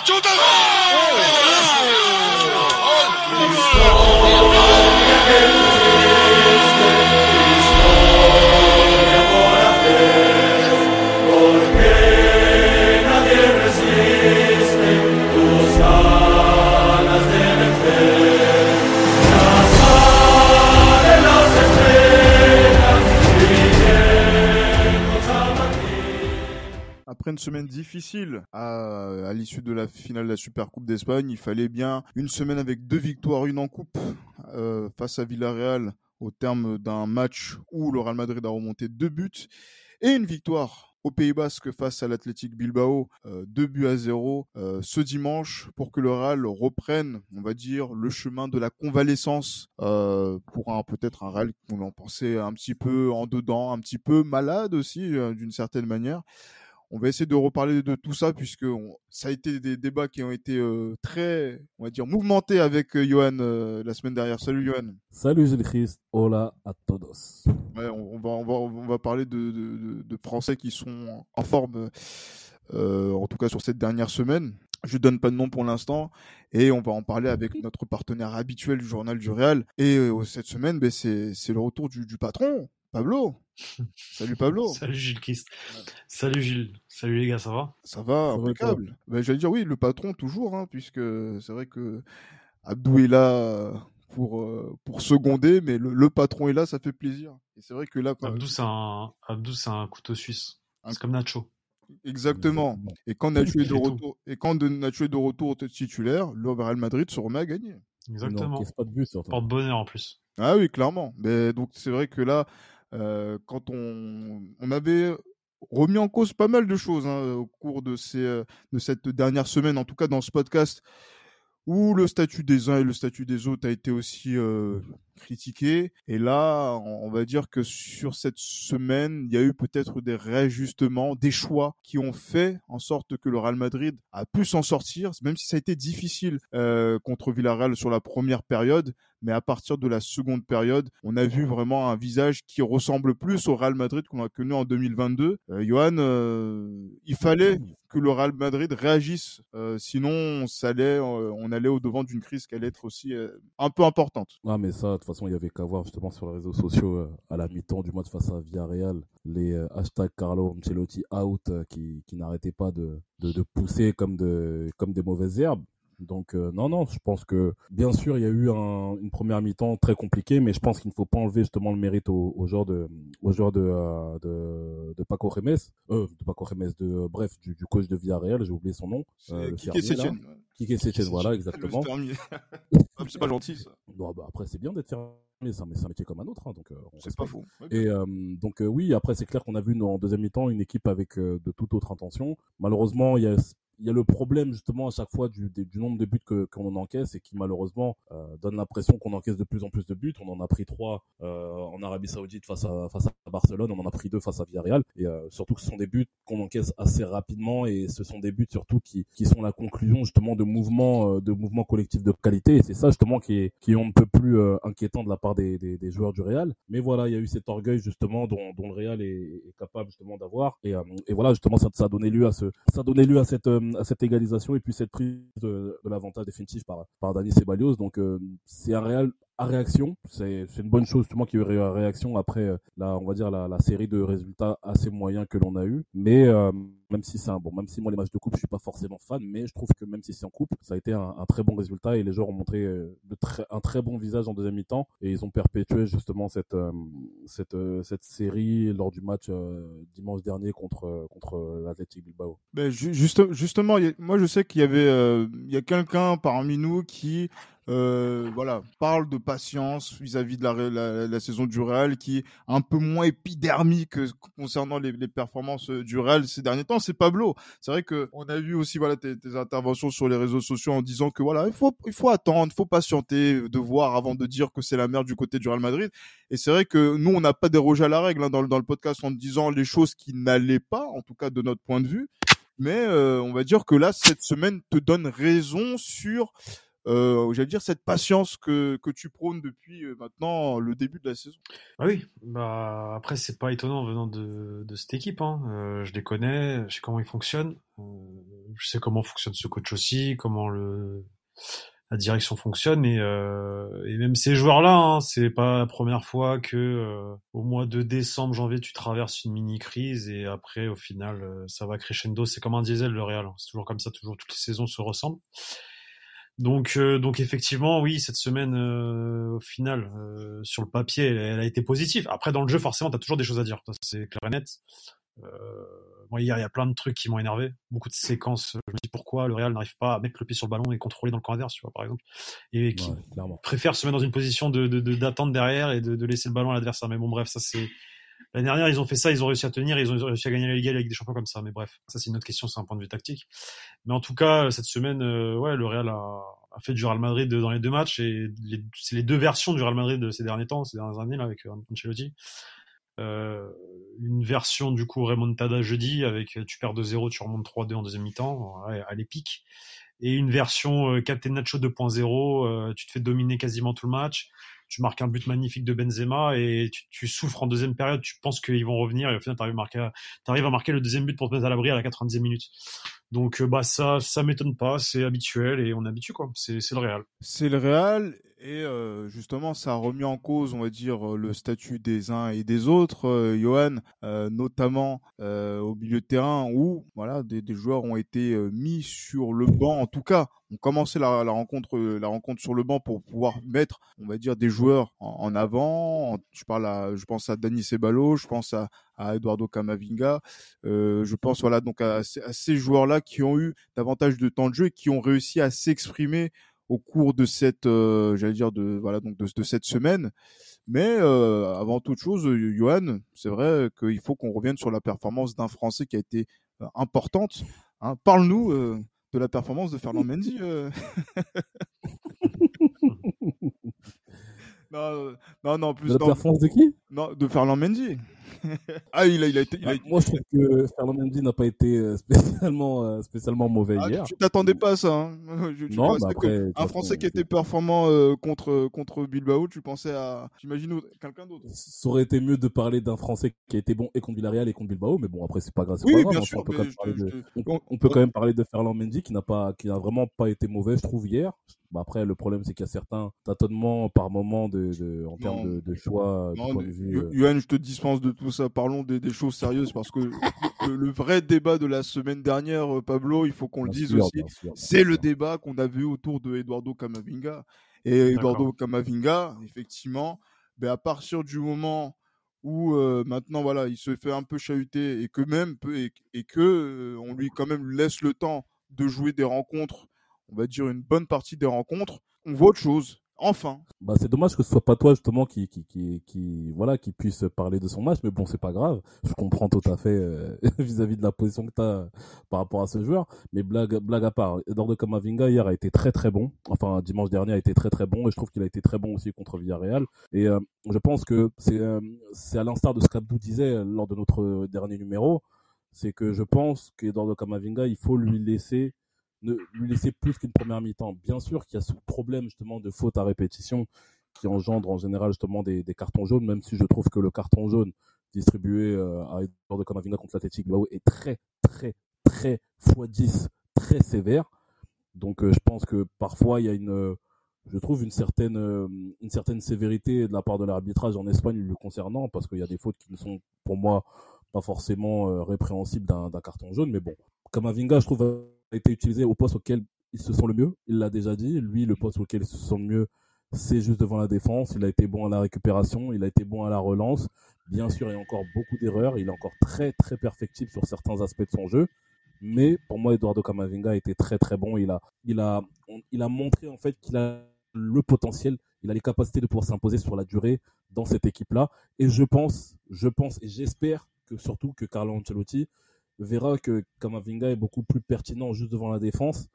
Ajuda! Une semaine difficile à, l'issue de la finale de la Supercoupe d'Espagne, il fallait bien une semaine avec deux victoires, une en coupe euh, face à Villarreal au terme d'un match où le Real Madrid a remonté deux buts et une victoire au Pays Basque face à l'Athletic Bilbao, euh, deux buts à zéro euh, ce dimanche pour que le Real reprenne, on va dire, le chemin de la convalescence euh, pour un peut-être un Real qu'on en pensait un petit peu en dedans, un petit peu malade aussi d'une certaine manière. On va essayer de reparler de tout ça puisque on- ça a été des débats qui ont été euh, très, on va dire, mouvementés avec euh, Johan euh, la semaine dernière. Salut Johan. Salut Gilles Christ, hola a todos. Ouais, on, on va, on va, on va parler de, de, de- de Français qui sont en forme, euh, en tout cas sur cette dernière semaine. Je donne pas de nom pour l'instant et on va en parler avec notre partenaire habituel du journal du Real. Et euh, cette semaine, ben, c'est c'est le retour du, du patron, Pablo. Salut Pablo. Salut Gilles Christ. Salut Gilles. Salut les gars, ça va? Ça va, Ça va, impeccable. Ben, J'allais dire oui, le patron toujours, hein, puisque c'est vrai que Abdou est là pour, euh, pour seconder, mais le, le patron est là, ça fait plaisir. Et c'est vrai que là, Abdou, c'est un... Abdou, c'est un couteau suisse. Un- C'est comme Nacho. exactement. Et quand Nacho est de retour, et quand de- Nacho est de retour titulaire, le Real Madrid se remet à gagner. Exactement. n'encaisse pas de but surtout. Porte-bonheur en plus. Ah oui, clairement. Mais donc c'est vrai que là, quand on, on avait remis en cause pas mal de choses hein, au cours de ces de cette dernière semaine, en tout cas dans ce podcast, où le statut des uns et le statut des autres a été aussi critiqué. Et là, on on va dire que sur cette semaine, il y a eu peut-être des réajustements, des choix qui ont fait en sorte que le Real Madrid a pu s'en sortir, même si ça a été difficile euh, contre Villarreal sur la première période. Mais à partir de la seconde période, on a vu vraiment un visage qui ressemble plus au Real Madrid qu'on a connu en 2022. Euh, Johan, euh, il fallait que le Real Madrid réagisse, sinon ça allait, on allait au devant d'une crise qui allait être aussi un peu importante. Ah mais ça, de façon, il y avait qu'à voir justement sur les réseaux sociaux euh, à la mi-temps du match face à Villarreal, les euh, hashtags Carlo Ancelotti out euh, qui, qui n'arrêtaient pas de, de, de pousser comme, de, comme des mauvaises herbes. Donc euh, non, non, je pense que bien sûr il y a eu un- une première mi-temps très compliquée, mais je pense qu'il ne faut pas enlever justement le mérite au, au joueur de, au joueur de, euh, de, de Paco Remes, euh, de Paco Remes, de euh, bref du, du coach de Villarreal, j'ai oublié son nom, euh, Kike. Kike Setien, voilà exactement. Ah, c'est pas gentil, ça. Bon, bah, après, c'est bien d'être c'est un, c'est un métier comme un autre, hein, donc euh, C'est pas faux. Et euh, donc euh, oui, après c'est clair qu'on a vu en deuxième mi-temps une équipe avec de toute autre intention. Malheureusement, il y a il y a le problème justement à chaque fois du, nombre de buts que qu'on encaisse et qui malheureusement euh, donne l'impression qu'on encaisse de plus en plus de buts. On en a pris trois euh, en Arabie Saoudite face à face à Barcelone, on en a pris deux face à Villarreal et euh, surtout que ce sont des buts qu'on encaisse assez rapidement et ce sont des buts surtout qui qui sont la conclusion justement de mouvements de mouvements collectifs de qualité et c'est ça justement qui est qui est on ne peut plus euh, inquiétant de la part des, des, joueurs du Real. Mais voilà, il y a eu cet orgueil justement dont, dont le Real est, capable justement d'avoir et, euh, et voilà justement ça, a donné lieu à ce ça a donné lieu à cette euh, à cette égalisation et puis cette prise de, l'avantage définitif par par Dani Ceballos. Donc c'est un Real à réaction. C'est une bonne chose justement qu'il y ait eu réaction après la on va dire la, série de résultats assez moyens que l'on a eu. Mais même si c'est un bon, même si moi les matchs de coupe je suis pas forcément fan, mais je trouve que même si c'est en coupe, ça a été un, très bon résultat et les joueurs ont montré euh, un très bon visage en deuxième mi-temps et ils ont perpétué justement cette euh, cette euh, cette série lors du match dimanche dernier contre contre l'Athletic Bilbao. Ben, ju- juste, justement, moi je sais qu'il y avait, il y a quelqu'un parmi nous qui, voilà, parle de patience vis-à-vis de la, la, saison du Real, qui est un peu moins épidermique que- concernant les, les performances du Real ces derniers temps. C'est Pablo. C'est vrai que on a vu aussi voilà tes, tes interventions sur les réseaux sociaux en disant que voilà, il faut, il faut attendre, faut patienter, de voir avant de dire que c'est la merde du côté du Real Madrid. Et c'est vrai que nous, on n'a pas dérogé à la règle hein, dans, dans le podcast en disant les choses qui n'allaient pas, en tout cas de notre point de vue. Mais euh, on va dire que là, cette semaine te donne raison sur, euh, j'allais dire, cette patience que, que tu prônes depuis euh, maintenant le début de la saison. Ah oui, bah après c'est pas étonnant venant de, de cette équipe. Hein. Euh, je les connais, je sais comment ils fonctionnent. Je sais comment fonctionne ce coach aussi, comment la direction fonctionne et, même ces joueurs-là, hein, c'est pas la première fois que au mois de décembre, janvier, tu traverses une mini crise et après, au final, ça va crescendo. C'est comme un diesel le Real, hein. c'est toujours comme ça, toujours toutes les saisons se ressemblent. Donc, euh, donc effectivement, oui, cette semaine, au final, sur le papier, elle, elle, a été positive. Après, dans le jeu, forcément, tu as toujours des choses à dire. C'est clair et net. Euh, moi, hier, il y a plein de trucs qui m'ont énervé. Beaucoup de séquences. Je me dis pourquoi le Real n'arrive pas à mettre le pied sur le ballon et contrôler dans le camp adverse, tu vois, par exemple. Et qui préfère se mettre dans une position de, d'attente derrière et de, laisser le ballon à l'adversaire. Mais bon, bref, ça c'est. L'année dernière, ils ont fait ça, ils ont réussi à tenir, ils ont réussi à gagner la Ligue avec des champions comme ça. Mais bref, ça c'est une autre question, c'est un point de vue tactique. Mais en tout cas, cette semaine, euh, ouais, le Real a, fait du Real Madrid dans les deux matchs et c'est les deux versions du Real Madrid de ces derniers temps, ces dernières années là avec euh, Ancelotti. Euh, une version du coup remontada jeudi avec tu perds 2-0, tu remontes 3-2 en deuxième mi-temps à l'épique et une version euh, Captain Nacho 2.0, euh, tu te fais dominer quasiment tout le match, tu marques un but magnifique de Benzema et tu, souffres en deuxième période, tu penses qu'ils vont revenir et au final tu arrives, arrives, à marquer le deuxième but pour te mettre à l'abri à la 90e minute. Donc bah ça ça m'étonne pas, c'est habituel et on habitue quoi, c'est le Real. C'est le Real et euh, justement, ça a remis en cause, on va dire, euh, le statut des uns et des autres, euh, Johan, notamment au milieu de terrain où voilà, des, des joueurs ont été mis sur le banc. En tout cas, on commençait la, la, rencontre, la rencontre sur le banc pour pouvoir mettre, on va dire, des joueurs en, avant. Je parle, à, je pense à Dani Ceballos, je pense à, à Eduardo Camavinga, je pense voilà donc à, à ces joueurs-là qui ont eu davantage de temps de jeu et qui ont réussi à s'exprimer au cours de cette, euh, j'allais dire de voilà donc de, de cette semaine. Mais euh, avant toute chose, Johan, c'est vrai qu'il faut qu'on revienne sur la performance d'un Français qui a été euh, importante. Hein. Parle-nous de la performance de Fernand Mendy. non, non, non, plus. De la performance de qui? Non, de Fernand Mendy. ah, il a, il a été. Ah, moi, je trouve que Fernand Mendy n'a pas été euh, spécialement, euh, spécialement mauvais ah, hier. Tu t'attendais pas à ça. Hein non, bah après, un Français qui était performant euh, contre contre Bilbao, tu pensais à, j'imagine quelqu'un d'autre. Ça aurait été mieux de parler d'un Français qui a été bon et contre Villarreal et contre Bilbao, mais bon, après c'est pas grave. Oui, pas grave, bien sûr. On peut, quand même, de... on, peut quand même parler de Fernand Mendy qui n'a pas, qui n'a vraiment pas été mauvais, je trouve hier. Bah après, le problème, c'est qu'il y a certains tâtonnements par moment de, de en termes de, de, choix. Non, de vue, Yuan, je te dispense de tout ça. Parlons des, des choses sérieuses parce que le, vrai débat de la semaine dernière, euh, Pablo, il faut qu'on le dise aussi, c'est le débat qu'on a vu autour de Eduardo Camavinga. Et Eduardo Camavinga, effectivement, ben à partir du moment où euh, maintenant voilà, il se fait un peu chahuter et que même et, et que euh, on lui quand même laisse le temps de jouer des rencontres on va dire une bonne partie des rencontres, on voit autre chose. Enfin. Bah, c'est dommage que ce soit pas toi justement qui qui qui, qui voilà qui puisse parler de son match, mais bon c'est pas grave. Je comprends tout à fait euh, vis-à-vis de la position que tu as par rapport à ce joueur. Mais blague blague à part, Eduardo Camavinga hier a été très très bon. Enfin dimanche dernier a été très très bon et je trouve qu'il a été très bon aussi contre Villarreal. Et euh, je pense que c'est euh, c'est à l'instar de ce qu'Abdou disait lors de notre dernier numéro, c'est que je pense qu'Eduardo Camavinga il faut lui laisser ne lui laisser plus qu'une première mi-temps. Bien sûr qu'il y a ce problème justement de faute à répétition qui engendre en général justement des, cartons jaunes, même si je trouve que le carton jaune distribué euh, à Eduardo Camavinga contre l'Athletic Bilbao est très très très x 10 très sévère. Donc euh, je pense que parfois il y a une je trouve une certaine euh, une certaine sévérité de la part de l'arbitrage en Espagne le concernant parce qu'il y a des fautes qui ne sont pour moi pas forcément répréhensibles d'un carton jaune mais bon Camavinga je trouve a été utilisé au poste auquel il se sent le mieux. Il l'a déjà dit. Lui, le poste auquel il se sent le mieux, c'est juste devant la défense. Il a été bon à la récupération, il a été bon à la relance. Bien sûr, il y a encore beaucoup d'erreurs. Il est encore très, très perfectible sur certains aspects de son jeu. Mais pour moi, Eduardo Camavinga a été très, très bon. Il a, il a, il a montré en fait qu'il a le potentiel, il a les capacités de pouvoir s'imposer sur la durée dans cette équipe-là. Et je pense, je pense et j'espère que surtout que Carlo Ancelotti verra que Kamavinga est beaucoup plus pertinent juste devant la défense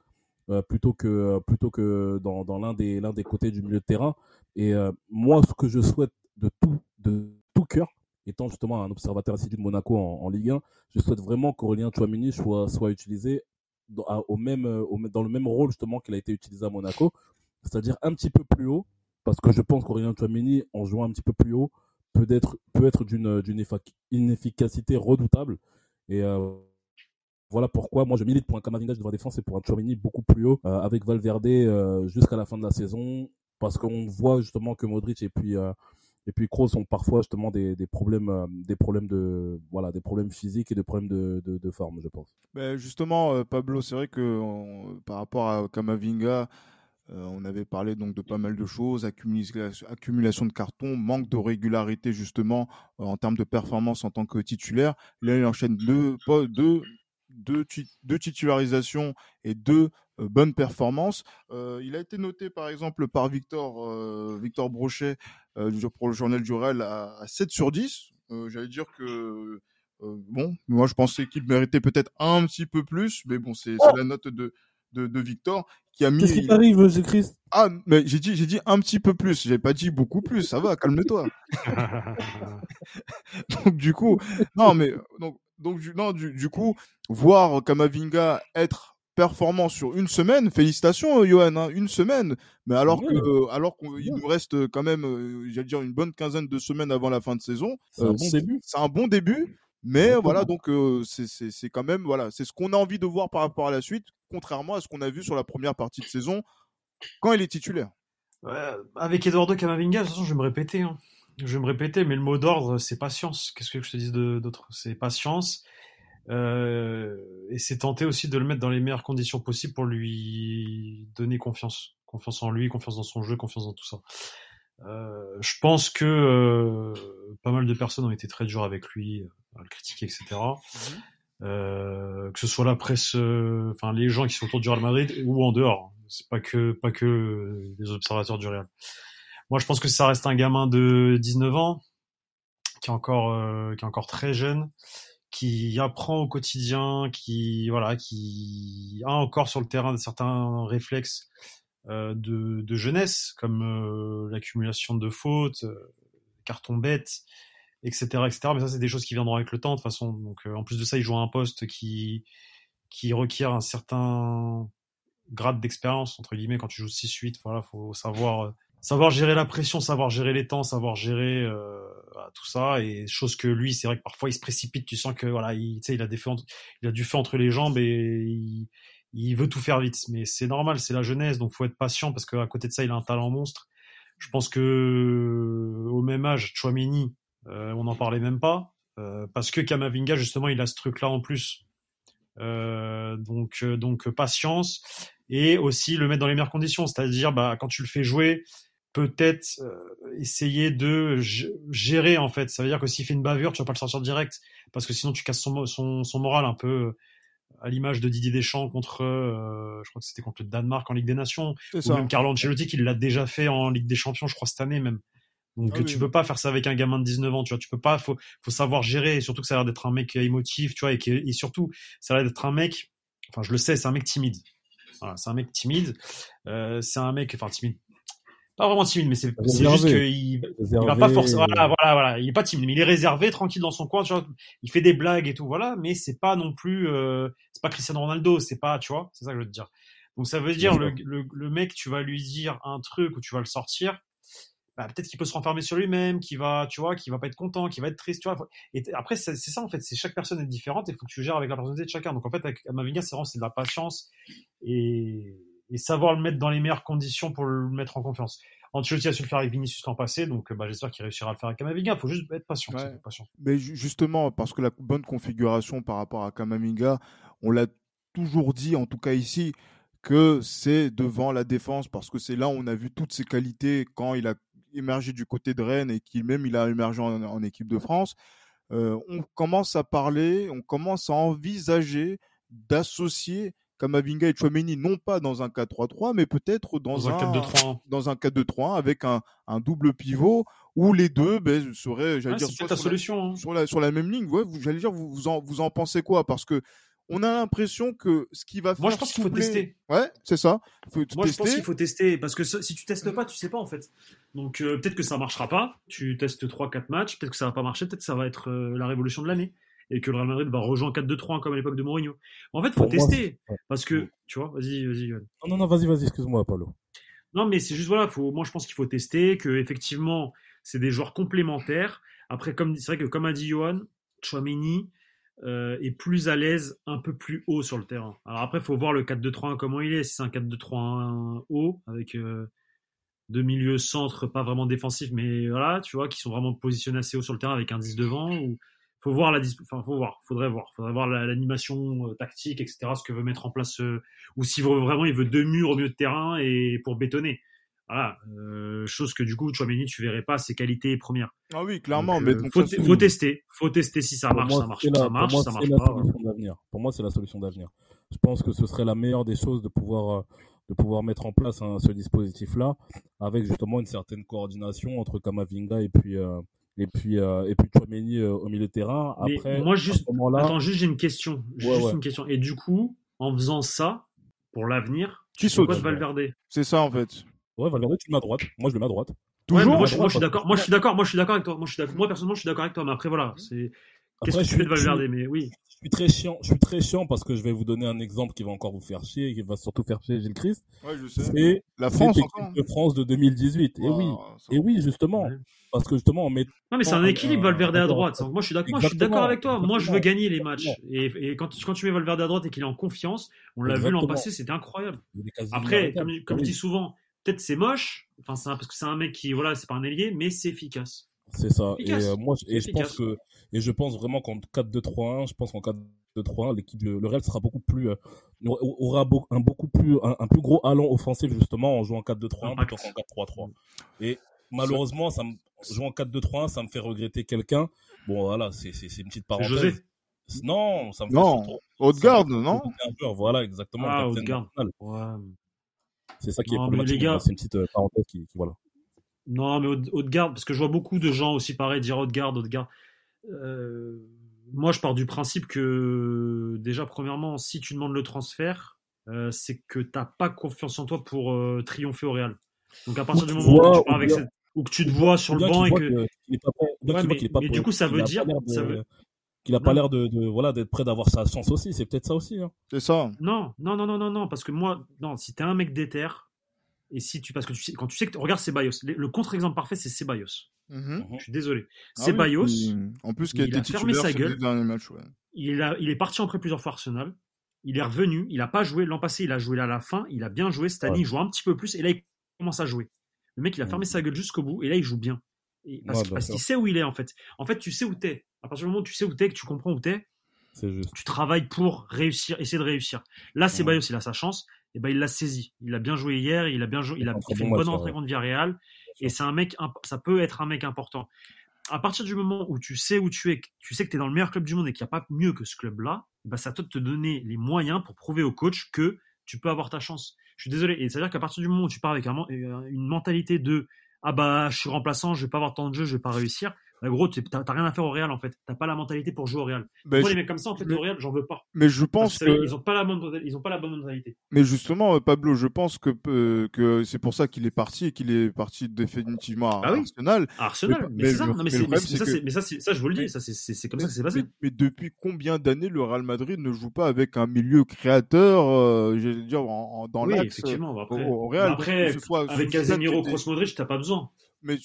euh, plutôt que plutôt que dans, dans l'un des l'un des côtés du milieu de terrain. Et euh, moi, ce que je souhaite de tout de tout cœur, étant justement un observateur assidu de Monaco en, Ligue 1, je souhaite vraiment qu'Aurélien Chouamini soit soit utilisé dans, au même dans le même rôle justement qu'il a été utilisé à Monaco, c'est-à-dire un petit peu plus haut, parce que je pense qu'Aurélien Chouamini, en jouant un petit peu plus haut, peut être peut être d'une d'une inefficacité redoutable et euh, Voilà pourquoi moi je milite pour un Kamavinga devant défense et pour un Chouameni beaucoup plus haut euh, avec Valverde euh, jusqu'à la fin de la saison parce qu'on voit justement que Modric et puis et puis Kroos ont parfois justement des, des problèmes des problèmes de voilà des problèmes physiques et des problèmes de, de, forme je pense. Ben justement Pablo c'est vrai que par rapport à Kamavinga on avait parlé donc de pas mal de choses, accumulation, de cartons, manque de régularité justement euh, en termes de performance en tant que titulaire. Là, il enchaîne deux, deux, deux, deux titularisations et deux euh, bonnes performances. il a été noté par exemple par Victor, Victor Brochet pour le journal du Real à, 7 sur 10. J'allais dire que bon, moi je pensais qu'il méritait peut-être un petit peu plus, mais bon, c'est la note de, de, Victor qui a mis. Qu'est-ce qui t'arrive, Christ Ah, mais j'ai dit, j'ai dit un petit peu plus. J'ai pas dit beaucoup plus. Ça va, calme-toi. donc du coup, non, mais donc donc non, du, coup, voir Kamavinga être performant sur une semaine, félicitations, Johan, hein, une semaine. Mais alors que, alors qu'il nous reste quand même, euh, j'allais dire une bonne quinzaine de semaines avant la fin de saison. C'est un euh, bon début. C'est un bon début. Mais voilà, donc euh, c'est quand même voilà, c'est ce qu'on a envie de voir par rapport à la suite, contrairement à ce qu'on a vu sur la première partie de saison quand il est titulaire. avec Eduardo Camavinga, de toute façon, je vais me répéter. Hein. Je vais me répéter, mais le mot d'ordre, c'est patience. Qu'est-ce que je te dis d'autre? C'est patience. Euh, et c'est tenter aussi de le mettre dans les meilleures conditions possibles pour lui donner confiance. Confiance en lui, confiance dans son jeu, confiance dans tout ça. Euh, je pense que euh, pas mal de personnes ont été très dures avec lui, euh, à le critiquer, etc. Mhm. Euh, que ce soit la presse, enfin les gens qui sont autour du Real Madrid ou en dehors. C'est pas que pas que les observateurs du Real. Moi, je pense que ça reste un gamin de 19 ans qui est encore qui est encore très jeune, qui apprend au quotidien, qui voilà, qui a encore sur le terrain certains réflexes euh, de, de, jeunesse, comme euh, l'accumulation de fautes, euh, carton bête, etc., etc. Mais ça, c'est des choses qui viendront avec le temps, de toute façon. Donc, en plus de ça, il joue à un poste qui, qui requiert un certain grade d'expérience, entre guillemets, quand tu joues 6-8. Voilà, faut savoir savoir gérer la pression, savoir gérer les temps, savoir gérer euh, tout ça et chose que lui, c'est vrai que parfois il se précipite, tu sens que voilà, il, il a des feux il a du feu entre les jambes et il, veut tout faire vite, mais c'est normal, c'est la jeunesse, donc faut être patient parce qu'à côté de ça, il a un talent monstre. Je pense que au même âge, Chouameni, euh, on n'en parlait même pas, euh, parce que Kamavinga justement, il a ce truc-là en plus. Euh, donc donc patience et aussi le mettre dans les meilleures conditions, c'est-à-dire bah quand tu le fais jouer, peut-être essayer de gérer en fait. Ça veut dire que s'il fait une bavure, tu vas pas le sortir direct parce que sinon tu casses son, son, son moral un peu à l'image de Didier Deschamps contre, euh, je crois que c'était contre le Danemark en Ligue des Nations, ou même Carlo Ancelotti qui l'a déjà fait en Ligue des Champions, je crois cette année même. Donc ah tu peux pas faire ça avec un gamin de 19 ans, tu vois, tu peux pas, faut, faut savoir gérer, et surtout que ça a l'air d'être un mec émotif, tu vois, et, qui, et surtout, ça a l'air d'être un mec, enfin je le sais, c'est un mec timide. Voilà, c'est un mec timide, euh, c'est un mec, enfin timide, pas vraiment timide, mais c'est juste qu'il il va pas forcément. Voilà, voilà, voilà, il est pas timide, mais il est réservé, tranquille dans son coin. Tu vois, il fait des blagues et tout, voilà, mais c'est pas non plus, euh, c'est pas Cristiano Ronaldo, c'est pas, tu vois, c'est ça que je veux te dire. Donc ça veut dire le, le, le, mec, tu vas lui dire un truc ou tu vas le sortir. Bah, peut-être qu'il peut se renfermer sur lui-même, qu'il va, tu vois, qu'il va pas être content, qu'il va être triste, tu vois. Et après, c'est ça en fait, c'est chaque personne est différente et il faut que tu gères avec la personnalité de chacun. Donc en fait, avec Mavinga, c'est vraiment c'est de la patience et et savoir le mettre dans les meilleures conditions pour le mettre en confiance. Ancelotti a su le faire avec Vinicius l'an passé, donc bah, j'espère qu'il réussira à le faire avec Kamavinga. Il faut juste être patient, patient. Mais justement, parce que la bonne configuration par rapport à Kamavinga, on l'a toujours dit, en tout cas ici, que c'est devant la défense, parce que c'est là où on a vu toutes ses qualités quand il a émergé du côté de Rennes et qu'il même il a émergé en, équipe de France. Euh, on commence à parler, on commence à envisager d'associer Kamavinga et Chouameni, non pas dans un 4-3-3, mais peut-être dans, un, 4-2-3 dans un 4-2-3 avec un, un, double pivot où les deux ben, seraient, j'allais dire, sur, solution, la, hein. sur, la, sur la même ligne. Ouais, j'allais dire, vous, vous, en, vous en pensez quoi? Parce que on a l'impression que ce qui va faire. Moi, je pense qu'il faut tester. Ouais, c'est ça. Faut Moi, je pense qu'il faut tester parce que si tu testes pas, tu sais pas en fait. Donc euh, peut-être que ça marchera pas. Tu testes 3-4 matchs, peut-être que ça va pas marcher, peut-être que ça va être euh, la révolution de l'année et que le Real Madrid va rejoindre 4-2-3 comme à l'époque de Mourinho. En fait, faut tester parce que tu vois, vas-y, vas-y. Non, non, non, vas-y, vas-y, excuse-moi, Paulo. Non, mais c'est juste voilà, faut, moi je pense qu'il faut tester, que effectivement c'est des joueurs complémentaires. Après, comme c'est vrai que comme a dit Johan, Chouameni, euh, est plus à l'aise un peu plus haut sur le terrain. Alors après, il faut voir le 4-2-3-1 comment il est. Si c'est un 4-2-3-1 haut, avec euh, deux milieux centres, pas vraiment défensifs, mais voilà, tu vois, qui sont vraiment positionnés assez haut sur le terrain avec un 10 devant. Ou faut voir la, enfin, faut voir, faudrait voir, faudrait voir l'animation euh, tactique, etc. Ce que veut mettre en place, ou si vraiment il veut deux murs au milieu de terrain et pour bétonner. Voilà, euh, chose que du coup, Chouameni, tu verrais pas ses qualités premières. Ah oui, clairement. mais donc, faut, faut, tester, faut tester si ça marche, ça marche, ça marche, ça marche pas. Pour moi, c'est la solution d'avenir. Je pense que ce serait la meilleure des choses de pouvoir, euh, de pouvoir mettre en place hein, ce dispositif-là, avec justement une certaine coordination entre Kamavinga et puis. Euh, et puis euh, et puis Chouameni au milieu de terrain. Après, moi juste, attends, juste j'ai une question, juste une question. Et du coup, en faisant ça pour l'avenir, tu sautes quoi de Valverde? C'est ça en fait. Ouais, Valverde, tu le mets à droite. Moi, je le mets à droite. Toujours. moi, je, suis d'accord. Moi, je suis d'accord. Moi, je suis d'accord avec toi. Moi, je suis moi, personnellement, je suis d'accord avec toi. Mais après, voilà, c'est. Qu'est-ce que tu fais de Valverde Mais oui. Je suis très chiant. Je suis très chiant parce que je vais vous donner un exemple qui va encore vous faire chier et qui va surtout faire chier Gilles Christ. Ouais, je sais. C'est la France de France de 2018. et oui. Et oui, justement. Parce que justement, on met. Non, mais c'est un équilibre, Valverde à droite. Moi, je suis d'accord. Je suis d'accord avec toi. Moi, je veux gagner les matchs. Et, et quand, quand tu mets Valverde à droite et qu'il est en confiance, on l'a vu l'an passé, c'était incroyable. Après, comme, comme je dis souvent, peut-être c'est moche, enfin parce que c'est un mec qui voilà, c'est pas un ailier, mais c'est efficace. C'est ça. Et euh, moi, et je pense que, et je pense vraiment qu'en 4-2-3-1, je pense qu'en 4-2-3-1, l'équipe, le Real sera beaucoup plus, euh, aura un beaucoup plus, un, plus gros allant offensif justement en jouant 4-2-3-1 plutôt qu'en 4-3-3. Et malheureusement, ça me, jouant en 4-2-3-1, ça me fait regretter quelqu'un. Bon, voilà, c'est, c'est, une petite parenthèse. José. Non, ça me fait non. Haute-garde, non? Voilà, exactement. Ah, Haute-garde. Ouais. C'est ça qui est problématique. C'est une petite euh, parenthèse qui, voilà. Non, mais haute garde, parce que je vois beaucoup de gens aussi pareil dire haute garde, haute garde. Euh, moi, je pars du principe que déjà, premièrement, si tu demandes le transfert, euh, c'est que tu n'as pas confiance en toi pour triompher au Real. Donc à partir du moment où tu pars avec cette... ou que tu te vois sur le banc et que, mais, du coup, ça veut dire, qu'il n'a pas l'air de, voilà d'être prêt d'avoir sa chance aussi. C'est peut-être ça aussi. Hein. C'est ça. Non, non, non, non, non, non, parce que moi, non, si t'es un mec déter et si tu parce que tu sais, quand tu sais que regarde Ceballos, le contre-exemple parfait c'est Ceballos. Mm Je suis désolé. Ah Ceballos, en plus, il a fermé sa gueule. Il, a, il est parti en prêt plusieurs fois Arsenal. Il est revenu. Il a pas joué l'an passé. Il a joué là à la fin. Il a bien joué cette année. Il joue un petit peu plus et là il commence à jouer. Le mec il a fermé sa gueule jusqu'au bout et là il joue bien. parce, qu'il sait où il est en fait. En fait, tu sais où t'es. À partir du moment où tu sais où t'es, que tu comprends où t'es, tu travailles pour réussir, essayer de réussir. Là, c'est ouais. il a sa chance, et ben il l'a saisi. Il a bien joué hier, il a bien joué, il a fait une bonne entrée contre Villarreal, et c'est un mec, ça peut être un mec important. À partir du moment où tu sais où tu es, tu sais que tu es dans le meilleur club du monde et qu'il n'y a pas mieux que ce club-là, bah ça te te donner les moyens pour prouver au coach que tu peux avoir ta chance. Je suis désolé. Et c'est-à-dire qu'à partir du moment où tu pars avec une mentalité de ah bah je suis remplaçant, je vais pas avoir tant de jeu, je vais pas réussir, bah, gros, t'as rien à faire au Real en fait. T'as pas la mentalité pour jouer au Real. Mais Moi, les mecs comme ça, en fait, au Real, j'en veux pas. Mais je pense que, ils ont pas la bonne, ils ont pas la bonne mentalité. Mais justement, euh, Pablo, je pense que euh, que c'est pour ça qu'il est parti et qu'il est parti définitivement à ah Arsenal. Arsenal. Mais, c'est ça. mais, ça, ça, je vous le dis, c'est comme ça que c'est passé. Mais, depuis combien d'années le Real Madrid ne joue pas avec un milieu créateur, euh, je dire, dans oui, l'axe effectivement. Après, au, Real? Après, avec Casemiro, Kroos, Modric, t'as pas besoin. Mais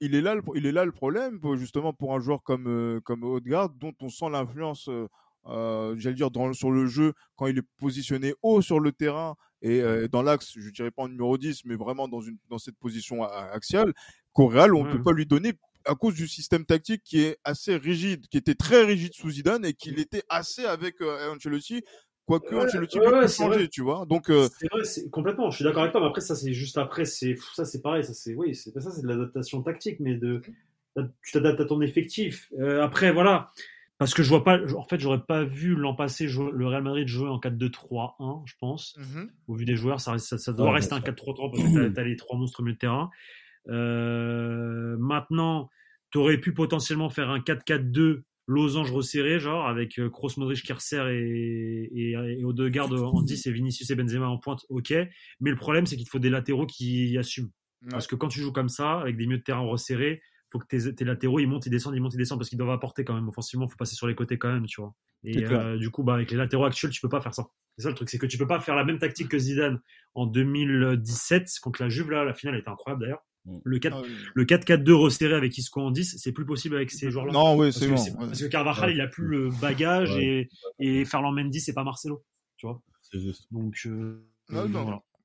il est là, le, il est là le problème, justement pour un joueur comme euh, comme Odegaard, dont on sent l'influence, euh, euh, j'allais dire dans, sur le jeu quand il est positionné haut sur le terrain et dans l'axe, je dirais pas en numéro 10, mais vraiment dans une dans cette position axiale, qu'au Real on ne peut pas lui donner à cause du système tactique qui est assez rigide, qui était très rigide sous Zidane et qu'il était assez avec Ancelotti Quoique ouais, Ancelotti ouais, ouais, changer, tu vois. Donc euh... c'est vrai, c'est complètement. Je suis d'accord avec toi, mais après ça c'est juste après, c'est ça c'est pareil, ça c'est oui, c'est ça c'est de l'adaptation tactique, mais de tu t'adaptes à ton effectif. Euh, après voilà, parce que je vois pas, en fait j'aurais pas vu l'an passé jouer, le Real Madrid jouer en 4-2-3-1, je pense. Mm-hmm. Au vu des joueurs, ça, ça, ça doit rester un 4-3-3 parce que t'as as les trois monstres au milieu de terrain. Euh, maintenant, tu aurais pu potentiellement faire un 4-4-2 losange resserré, genre, avec euh, Kroos, Modric qui resserre et, et, et aux deux gardes en 10 et Vinicius et Benzema en pointe, ok. Mais le problème, c'est qu'il faut des latéraux qui assument. Parce que quand tu joues comme ça, avec des milieux de terrain resserrés, faut que tes, tes, latéraux ils montent, ils descendent, ils montent, ils descendent parce qu'ils doivent apporter quand même offensivement. Faut passer sur les côtés quand même, tu vois. Et euh, du coup, bah avec les latéraux actuels, tu peux pas faire ça. C'est ça le truc, c'est que tu peux pas faire la même tactique que Zidane en 2017 contre la Juve là. La finale était incroyable d'ailleurs. Mm. Le 4, ah 4-4-2 resserré avec Isco en 10, c'est plus possible avec ces joueurs-là? Non, oui, c'est bon. Parce que Carvajal, il a plus le bagage et, et Ferland Mendy, c'est pas Marcelo. Tu vois? Donc, euh,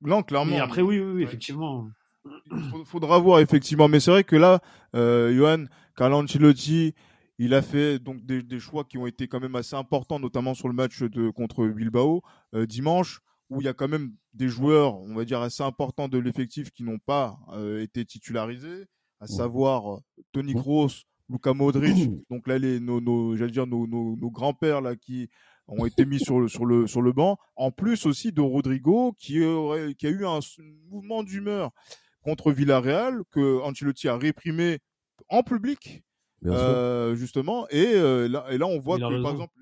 non, clairement. Et après, oui, oui, effectivement. Il faudra voir, effectivement. Mais c'est vrai que là, euh, Johan, Carlo Ancelotti, il a fait donc des, des, choix qui ont été quand même assez importants, notamment sur le match de, contre Bilbao euh, dimanche où il y a quand même des joueurs, on va dire, assez importants de l'effectif qui n'ont pas euh, été titularisés, à savoir euh, Tony Kroos, Luka Modric. Donc là, les, nos, nos j'allais dire, nos, nos, nos grands-pères là qui ont été mis sur le, sur, le, sur le banc. En plus aussi de Rodrigo qui, aurait, qui a eu un mouvement d'humeur contre Villarreal que Ancelotti a réprimé en public euh, justement. Et, euh, là, et là, on voit que, par exemple,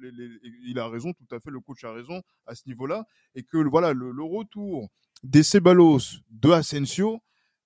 il a raison, tout à fait, le coach a raison à ce niveau-là. Et que voilà, le, le retour des Ceballos, de Asensio,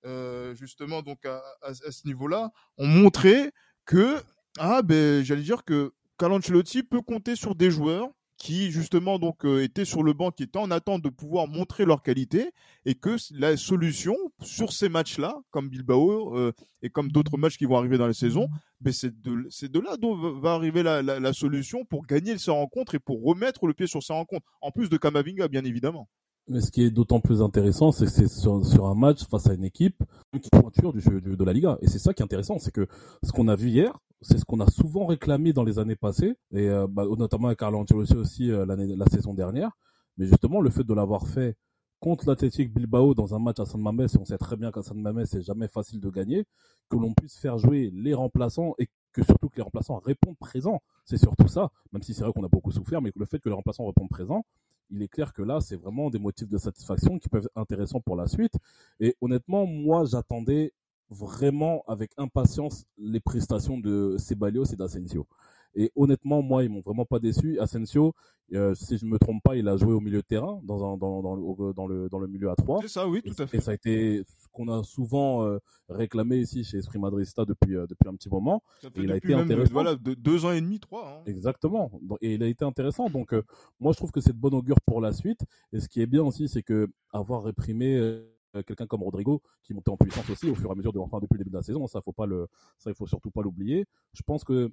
euh, justement, donc à, à, ce niveau-là, ont montré que, ah, ben, j'allais dire que Calancelotti peut compter sur des joueurs qui justement donc euh, étaient sur le banc, qui étaient en attente de pouvoir montrer leur qualité, et que la solution sur ces matchs-là, comme Bilbao euh, et comme d'autres matchs qui vont arriver dans la saison, ben c'est de, de là dont va arriver la, la, la, solution pour gagner ces rencontres et pour remettre le pied sur ces rencontres, en plus de Kamavinga bien évidemment. Mais ce qui est d'autant plus intéressant, c'est que c'est sur, sur, un match face à une équipe qui pointure du, du, de la Liga. Et c'est ça qui est intéressant, c'est que ce qu'on a vu hier, c'est ce qu'on a souvent réclamé dans les années passées, et euh, bah, notamment avec Carlo Ancelotti aussi euh, la saison dernière. Mais justement, le fait de l'avoir fait contre l'Athletic Bilbao dans un match à San Mamés, et on sait très bien qu'à San Mamés, c'est jamais facile de gagner, que l'on puisse faire jouer les remplaçants et que surtout que les remplaçants répondent présents. C'est surtout ça, même si c'est vrai qu'on a beaucoup souffert, mais que le fait que les remplaçants répondent présents, il est clair que là, c'est vraiment des motifs de satisfaction qui peuvent être intéressants pour la suite. Et honnêtement, moi, j'attendais vraiment avec impatience les prestations de Ceballos et d'Asensio. Et honnêtement, moi, ils m'ont vraiment pas déçu. Asensio, euh, si je me trompe pas, il a joué au milieu de terrain, dans, un, dans, dans, le, dans, le, dans le milieu à 3. C'est ça, oui, tout à fait. Et ça a été ce qu'on a souvent euh, réclamé ici chez Esprit Madrista depuis, euh, depuis un petit moment. Et il a été intéressant. Voilà, de, deux ans et demi, trois. Hein. Exactement. Et il a été intéressant. Donc, moi, je trouve que c'est de bon augure pour la suite. Et ce qui est bien aussi, c'est que avoir réprimé quelqu'un comme Rodrigo qui montait en puissance aussi au fur et à mesure de enfin depuis le début de la saison ça faut pas le ça il faut surtout pas l'oublier je pense que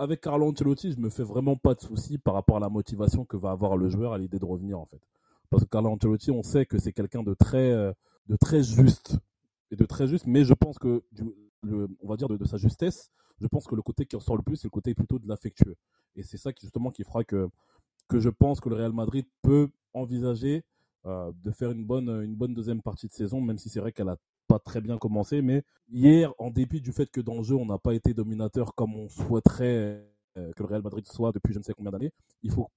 avec Carlo Ancelotti, je me fais vraiment pas de soucis par rapport à la motivation que va avoir le joueur à l'idée de revenir en fait. Parce que Carlo Ancelotti, on sait que c'est quelqu'un de très, euh, de très juste et de très juste, mais je pense que, on va dire de, sa justesse, je pense que le côté qui ressort le plus, c'est le côté plutôt de l'affectueux. Et c'est ça qui justement qui fera que que je pense que le Real Madrid peut envisager euh, de faire une bonne, une bonne deuxième partie de saison, même si c'est vrai qu'elle a pas très bien commencé. Mais hier, en dépit du fait que dans le jeu, on n'a pas été dominateur comme on souhaiterait euh, que le Real Madrid soit depuis je ne sais combien d'années, il faut,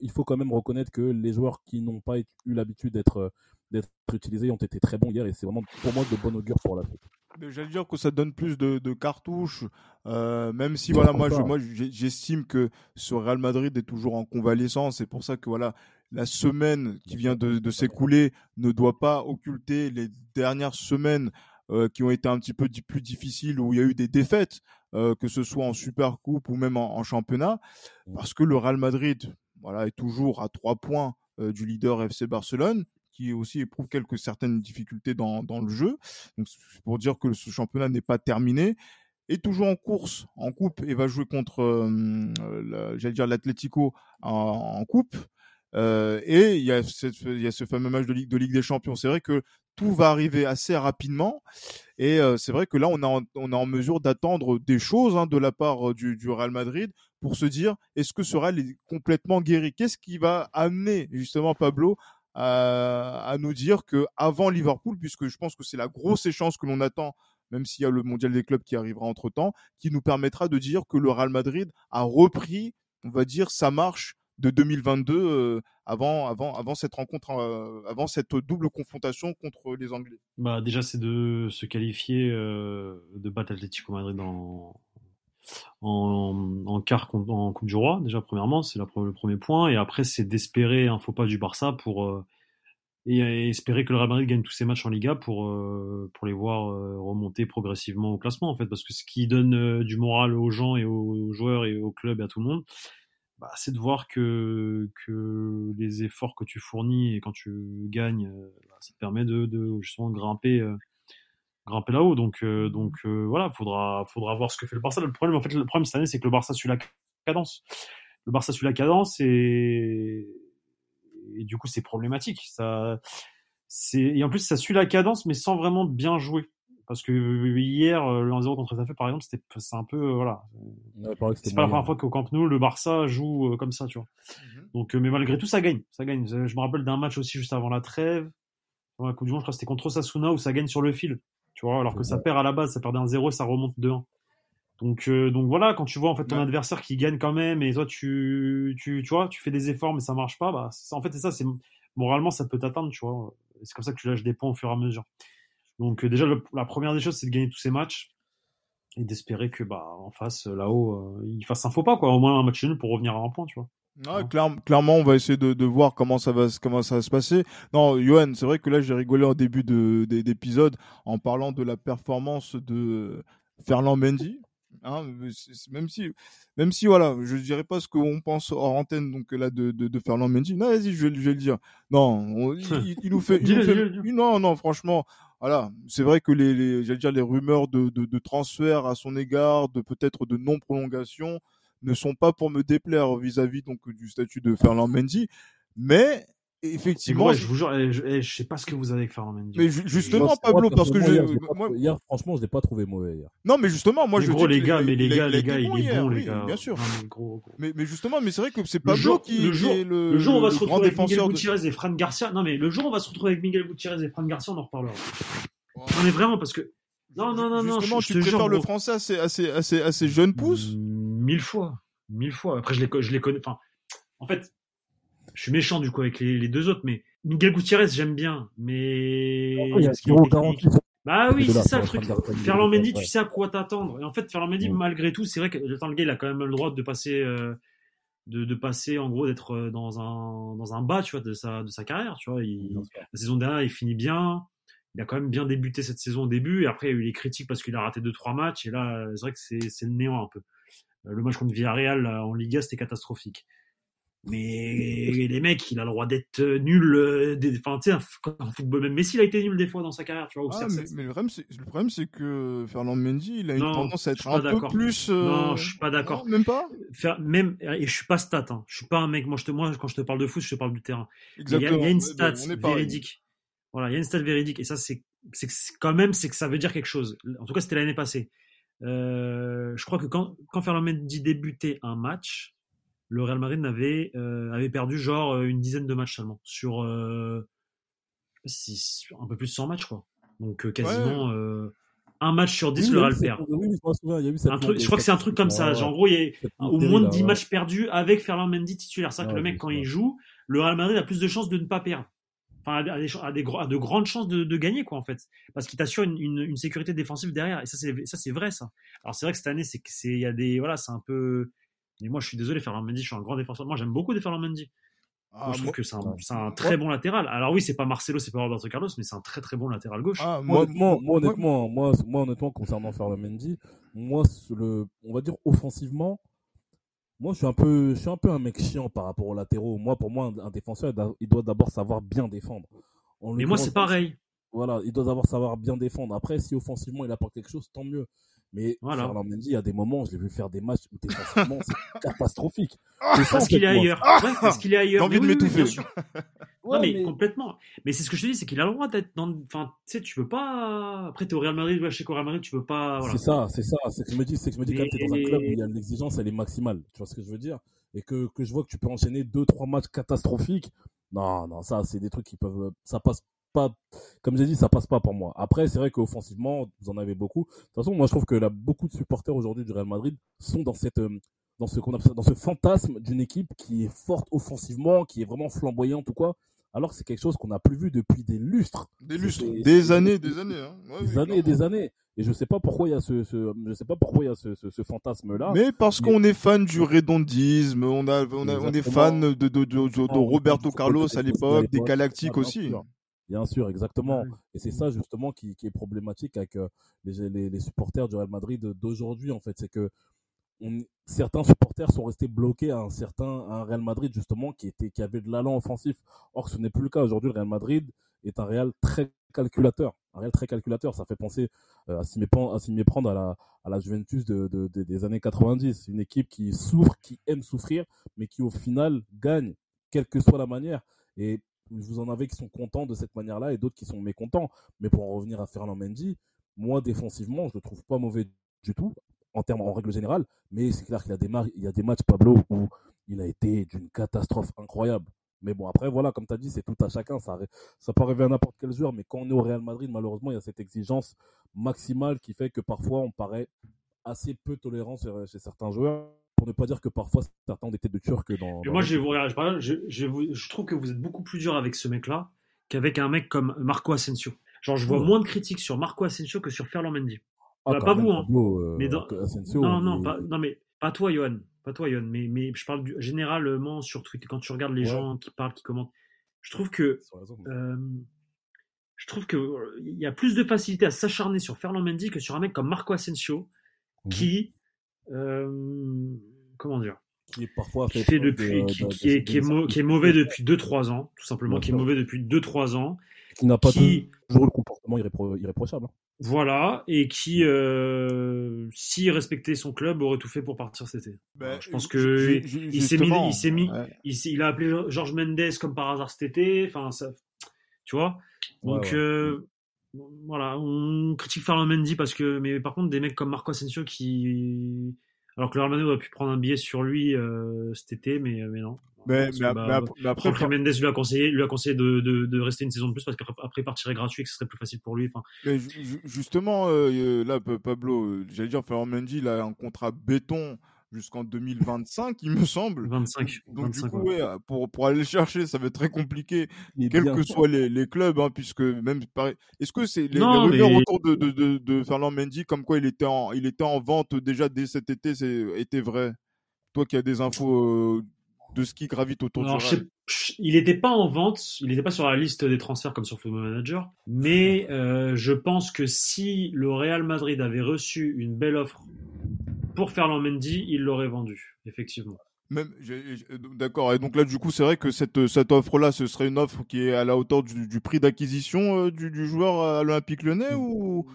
il faut quand même reconnaître que les joueurs qui n'ont pas eu l'habitude d'être d'être utilisés ont été très bons hier et c'est vraiment pour moi de bon augure pour la suite. J'allais dire que ça donne plus de, de cartouches, euh, même si voilà moi, je, moi j'estime que ce Real Madrid est toujours en convalescence. C'est pour ça que voilà la semaine qui vient de, s'écouler ne doit pas occulter les dernières semaines euh, qui ont été un petit peu plus difficiles où il y a eu des défaites, euh, que ce soit en Super Coupe ou même en, championnat, parce que le Real Madrid, voilà, est toujours à trois points euh, du leader FC Barcelone qui aussi éprouve quelques certaines difficultés dans, le jeu. Donc c'est pour dire que ce championnat n'est pas terminé est toujours en course en coupe et va jouer contre, j'allais dire l'Atlético en, coupe. Euh, et il y, a ce fameux match de Ligue, de Ligue des Champions. C'est vrai que tout va arriver assez rapidement. Et euh, c'est vrai que là, on, est en mesure d'attendre des choses hein, de la part euh, du, du, Real Madrid pour se dire est-ce que ce Real est complètement guéri? Qu'est-ce qui va amener justement Pablo à, à nous dire que avant Liverpool, puisque je pense que c'est la grosse échéance que l'on attend même s'il y a le mondial des clubs qui arrivera entre temps, qui nous permettra de dire que le Real Madrid a repris, on va dire, sa marche de 2022 euh, avant, avant, avant cette rencontre, euh, avant cette double confrontation contre les Anglais? Bah, Déjà, c'est de se qualifier euh, de battre Atlético Madrid en, en, en quart en Coupe du Roi, déjà, premièrement, c'est le premier point. Et après, c'est d'espérer un faux pas du Barça pour. et espérer que le Real Madrid gagne tous ses matchs en Liga pour, pour les voir remonter progressivement au classement, en fait. Parce que ce qui donne du moral aux gens et aux joueurs et au club et à tout le monde, bah, c'est de voir que, que les efforts que tu fournis et quand tu gagnes, euh, bah, ça te permet de, de justement grimper, euh, grimper là-haut. Donc, donc voilà, faudra, faudra voir ce que fait le Barça. Le problème, en fait, le problème cette année, c'est que le Barça suit la cadence. Le Barça suit la cadence et, et du coup, c'est problématique. Ça, c'est et en plus, ça suit la cadence, mais sans vraiment bien jouer. Parce que hier, le 1-0 contre Zafé, par exemple, c'était c'est un peu voilà. c'est pas la première fois qu'au Camp Nou, le Barça joue comme ça, tu vois. Mmh Donc, mais malgré tout, ça gagne, ça gagne. Je me rappelle d'un match aussi juste avant la trêve, dans la Coupe du Monde, je crois que c'était contre Sasuna où ça gagne sur le fil, tu vois. Alors que ça perd à la base, ça perdait un 0 et ça remonte 2-1. Donc, donc voilà, quand tu vois en fait ton adversaire qui gagne quand même et toi tu, tu, tu vois, tu fais des efforts mais ça marche pas, bah en fait c'est ça, c'est moralement ça peut t'atteindre, tu vois. C'est comme ça que tu lâches des points au fur et à mesure. Donc déjà la première des choses c'est de gagner tous ces matchs et d'espérer que bah en face là-haut il fasse un faux pas quoi, au moins un match nul pour revenir à un point, tu vois. Ouais, clairement, on va essayer de, de, voir comment ça va comment ça va se passer. Non, Johan, c'est vrai que là j'ai rigolé au début de d'épisode en parlant de la performance de Ferland Mendy Hein, même si, même si voilà, je dirais pas ce qu'on pense hors antenne donc là de de, de Ferland Mendy. Non, vas-y, je, je, vais le dire. Non, il, nous fait, non, non, franchement, voilà, c'est vrai que les, les j'allais dire les rumeurs de, de, de transfert à son égard, de peut-être de non prolongation, ne sont pas pour me déplaire vis-à-vis donc du statut de Ferland Mendy, mais effectivement. je vous jure, eh, eh, je, sais pas ce que vous avez avec Ferland Mendy. Mais justement, Pablo, parce que hier, moi, hier, franchement, je l'ai pas trouvé mauvais hier. Non, mais justement, moi, je gros, les gars, mais les gars, les gars, il est bon, les gars. Bien sûr. mais, mais, justement, mais c'est vrai que c'est Pablo qui, le jour, est le, le jour on va se retrouver avec Miguel Gutiérrez et Fran Garcia. Non, mais le jour on va se retrouver avec Miguel Gutiérrez et Fran Garcia, on en reparlera. Non, mais vraiment, parce que. Non, non, non, non. Justement, tu préfères le français à ces, à ces, à ces jeunes pousses? Mille fois. Mille fois. Après, je les, je les connais. Enfin, en fait, je suis méchant du coup avec les, les deux autres, mais Miguel Gutiérrez, j'aime bien, mais. bah oui, c'est ça le truc. Ferland Mendy, tu sais à quoi t'attendre. Et en fait, Ferland Mendy, malgré tout, c'est vrai que le temps le gars, il a quand même le droit de passer, euh, de, de, passer, en gros, d'être euh, dans un, dans un bas, tu vois, de sa, de sa carrière, tu vois. Il, la saison dernière, il finit bien. Il a quand même bien débuté cette saison au début. Et après, il y a eu les critiques parce qu'il a raté deux, trois matchs. Et là, c'est vrai que c'est le néant un peu. Euh, le match contre Villarreal en Liga, c'était catastrophique. Mais les mecs, il a le droit d'être euh, nul. Euh, enfin, tu sais, en football, même Messi, il a été nul des fois dans sa carrière, tu vois. Ah, mais, le problème, c'est que Fernand Mendy, il a une tendance à être un peu plus. Euh, non, je suis pas d'accord. Même pas? Faire, même, et je suis pas stat. Hein. Je suis pas un mec. Moi, je te, moi, quand je te parle de foot, je te parle du terrain. Il y, a, une stat véridique. Voilà, il y a une stat véridique, et ça, c'est, c'est quand même, c'est que ça veut dire quelque chose. En tout cas, c'était l'année passée. je crois que quand, quand Fernand Mendy débutait un match le Real Madrid avait, euh, avait perdu genre euh, une dizaine de matchs seulement sur euh, six, un peu plus de 100 matchs quoi. Donc quasiment un match sur 10 le Real perd. je crois que c'est un truc comme ça. Genre, en gros, il y a au moins de 10 matchs perdus avec Ferland Mendy titulaire. C'est vrai que le mec quand il joue, le Real Madrid a plus de chances de ne pas perdre. Enfin, a, des, a, des, de grandes chances de, de, gagner quoi en fait, parce qu'il t'assure une, une, une, sécurité défensive derrière. Et ça c'est vrai ça. Alors c'est vrai que cette année c'est y a des voilà c'est un peu mais moi, je suis désolé, Ferland Mendy, je suis un grand défenseur. Moi, j'aime beaucoup Ferland Mendy. Ah, je trouve que c'est un, un, très bon latéral. Alors oui, c'est pas Marcelo, c'est pas Roberto Carlos, mais c'est un très très bon latéral gauche. Ah, moi, moi, moi, honnêtement, moi, moi, honnêtement, concernant Ferland Mendy, moi, le, on va dire offensivement, moi, je suis un peu, je suis un peu un mec chiant par rapport aux latéraux. Moi, pour moi, un, défenseur, il doit d'abord savoir bien défendre. mais moi, c'est pareil. Voilà, il doit d'abord savoir bien défendre. Après, si offensivement il apporte quelque chose, tant mieux. Mais voilà. Ferland Mendy, il y a des moments, je l'ai vu faire des matchs où défensivement, c'est catastrophique. parce qu'il est ailleurs. Ouais, parce qu'il est ailleurs. Envie de m'étouffer. non, mais, complètement. Mais c'est ce que je te dis, c'est qu'il a le droit d'être dans. Enfin, tu sais, tu peux pas. Après, t'es au Real Madrid, ouais, chez Real Madrid, tu peux pas. Voilà. C'est ça, c'est ça. C'est que je me dis, c'est que je me dis, quand t'es dans un club où il y a l'exigence, elle est maximale. Tu vois ce que je veux dire? Et que, que je vois que tu peux enchaîner deux, trois matchs catastrophiques. Non, non, ça, c'est des trucs qui peuvent. Ça passe pas, comme j'ai dit, ça passe pas pour moi. Après, c'est vrai qu'offensivement, vous en avez beaucoup. De toute façon, moi, je trouve que là, beaucoup de supporters aujourd'hui du Real Madrid sont dans cette, euh, dans ce qu'on dans ce fantasme d'une équipe qui est forte offensivement, qui est vraiment flamboyante ou quoi. Alors que c'est quelque chose qu'on n'a plus vu depuis des lustres. Des lustres, des années, des années. Hein. des années et des années. Et je sais pas pourquoi il y a ce, je sais pas pourquoi il y a ce, ce, fantasme-là. Mais parce qu'on est fan du redondisme, on a, on, a, on est fan de, de, de, de Roberto Carlos à l'époque, des Galactiques aussi. Bien sûr, exactement. Et c'est ça justement qui, qui, est problématique avec euh, les, les, les, supporters du Real Madrid d'aujourd'hui en fait, c'est que on, certains supporters sont restés bloqués à un certain un Real Madrid justement qui était qui avait de l'allant offensif. Or ce n'est plus le cas aujourd'hui. Le Real Madrid est un Real très calculateur, un réel très calculateur. Ça fait penser à s'y méprendre, à, méprendre à la, à la Juventus de, de, des années 90. Une équipe qui souffre, qui aime souffrir, mais qui au final gagne, quelle que soit la manière. Et vous en avez qui sont contents de cette manière-là et d'autres qui sont mécontents. Mais pour en revenir à Fernand Mendy, moi défensivement, je le trouve pas mauvais du tout en termes en règle générale, mais c'est clair qu'il y a des matchs Pablo où il a été d'une catastrophe incroyable. Mais bon, après, voilà, comme tu as dit, c'est tout à chacun. Ça, ça peut arriver à n'importe quel joueur, mais quand on est au Real Madrid, malheureusement, il y a cette exigence maximale qui fait que parfois on paraît assez peu tolérant chez certains joueurs pour ne pas dire que parfois certains ont des têtes de turc dans. moi, je, vous, je, je, je, trouve que vous êtes beaucoup plus dur avec ce mec-là qu'avec un mec comme Marco Asensio. Genre, je vois moins de critiques sur Marco Asensio que sur Ferland Mendy. Ah, bah, pas vous, hein. Euh, mais non, non, pas, non, mais pas toi, Johan. Pas toi, Johan. Mais, mais je parle généralement sur Twitter, quand tu regardes les gens qui parlent, qui commentent. Je trouve que. Euh, je trouve qu'il y a plus de facilité à s'acharner sur Ferland Mendy que sur un mec comme Marco Asensio, mhm. qui euh, comment dire? Qui est parfois qui fait depuis qui, est, qui, est, qui est mauvais depuis 2-3 ans tout simplement qui est mauvais depuis 2-3 ans qui n'a pas toujours le comportement irréprochable hein. voilà et qui euh, s'il respectait son club aurait tout fait pour partir cet été. Ben, je pense que il s'est mis il s'est mis il, a appelé Georges Mendes comme par hasard cet été enfin ça tu vois? Donc euh, voilà, on critique Fernand Mendy parce que, mais par contre, des mecs comme Marco Asensio qui, alors que le Real Madrid aurait pu prendre un billet sur lui euh, cet été, mais, mais non. Mais, mais, bah, après, Mendes lui a conseillé, lui a conseillé de, de, de, rester une saison de plus parce qu'après il partirait gratuit et que ce serait plus facile pour lui. Enfin. justement, euh, là, Pablo, j'allais dire, Fernand Mendy, il a un contrat béton jusqu'en 2025, il me semble. 25. Donc, du coup, pour, pour aller le chercher, ça va être très compliqué, quels que soient les, les clubs, hein, puisque même Est-ce que c'est les, rumeurs autour de, de, de, de, Fernand Mendy, comme quoi il était en, il était en vente déjà dès cet été, c'est était vrai? Toi qui as des infos euh, de ce qui gravite autour du Il n'était pas en vente, il n'était pas sur la liste des transferts comme sur Football Manager, mais euh, je pense que si le Real Madrid avait reçu une belle offre pour Ferland Mendy, il l'aurait vendu, effectivement. Même, d'accord. Et donc là, du coup, c'est vrai que cette, cette offre-là, ce serait une offre qui est à la hauteur du, prix d'acquisition euh, du, joueur à l'Olympique Lyonnais ou?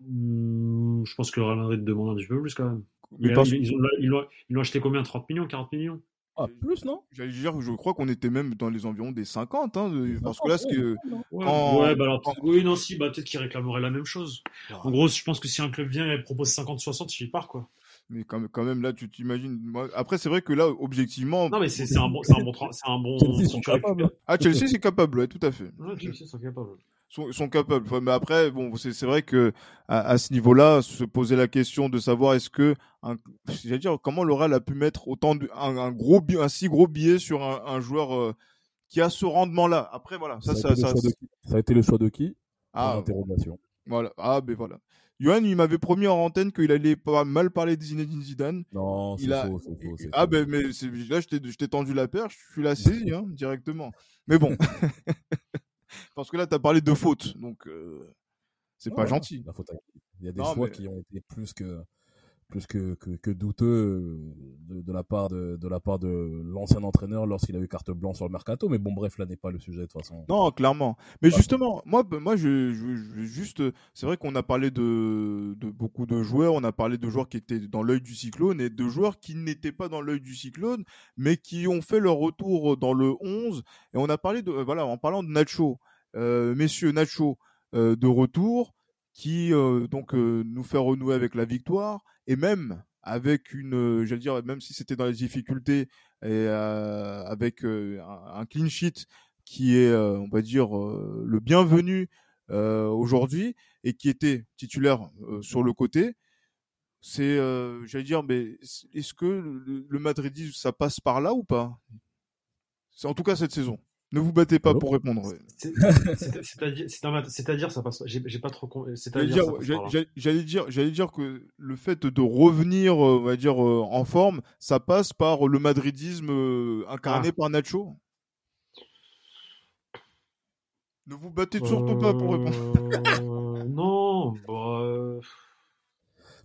Mmh, Je pense que le Real Madrid demande un petit peu plus quand même. ils, l'ont acheté combien? 30 millions, 40 millions? Ah, plus, non? J'allais dire, je crois qu'on était même dans les environs des 50, hein, parce que là, ce que. Ouais, bah alors, oui, non, si, bah, peut-être qu'ils réclameraient la même chose. Ah. En gros, je pense que si un club vient et propose 50-60, il part, quoi. Mais quand, quand même, là, tu t'imagines. Après, c'est vrai que là, objectivement. Non, mais c'est un bon. C'est un bon. C'est un bon Chelsea sont capables. Ah, Chelsea, c'est capable, ouais, tout à fait. Ouais, Chelsea sont capables. Sont, sont capables. mais après, bon, c'est vrai que à, à ce niveau-là, se poser la question de savoir est-ce que, j'allais dire, comment l'Oral a pu mettre autant de, un, gros, un si gros billet sur un, un joueur euh, qui a ce rendement-là? Après, voilà, ça, ça, ça, ça, ça, a été le choix de qui? Ah, interrogation. Voilà. Ah, ben voilà. Johan, il m'avait promis en antenne qu'il allait pas mal parler de Zinedine Zidane. Non, c'est faux, c'est faux. Ah, ben, mais là, je t'ai tendu la perche, je suis là saisi, hein, directement. Mais bon. Parce que là, tu as parlé de faute, donc euh, c'est pas gentil. La faute Il y a des choix qui ont été plus que plus que, que, douteux euh, de, la part de, de la part de l'ancien entraîneur lorsqu'il a eu carte blanche sur le mercato. Mais bon, bref, là n'est pas le sujet de toute façon. Non, clairement. Mais justement, moi, moi, je, je, juste, c'est vrai qu'on a parlé de, de beaucoup de joueurs, on a parlé de joueurs qui étaient dans l'œil du cyclone et de joueurs qui n'étaient pas dans l'œil du cyclone, mais qui ont fait leur retour dans le 11. Et on a parlé de, voilà, en parlant de Nacho, euh, messieurs Nacho, euh, de retour qui donc nous fait renouer avec la victoire et même avec une, euh, j'allais dire, même si c'était dans les difficultés et euh, avec euh, un, clean sheet qui est, on va dire, le bienvenu aujourd'hui et qui était titulaire sur le côté, c'est, j'allais dire, mais est-ce que le, le ça passe par là ou pas? C'est en tout cas cette saison. Ne vous battez pas pour répondre. C'est-à-dire, ça passe. J'ai pas trop. J'allais dire, j'allais dire que le fait de revenir, euh, on va dire, euh, en forme, ça passe par le madridisme euh, incarné ah. par Nacho? Ne vous battez surtout pas pour répondre. non, bah.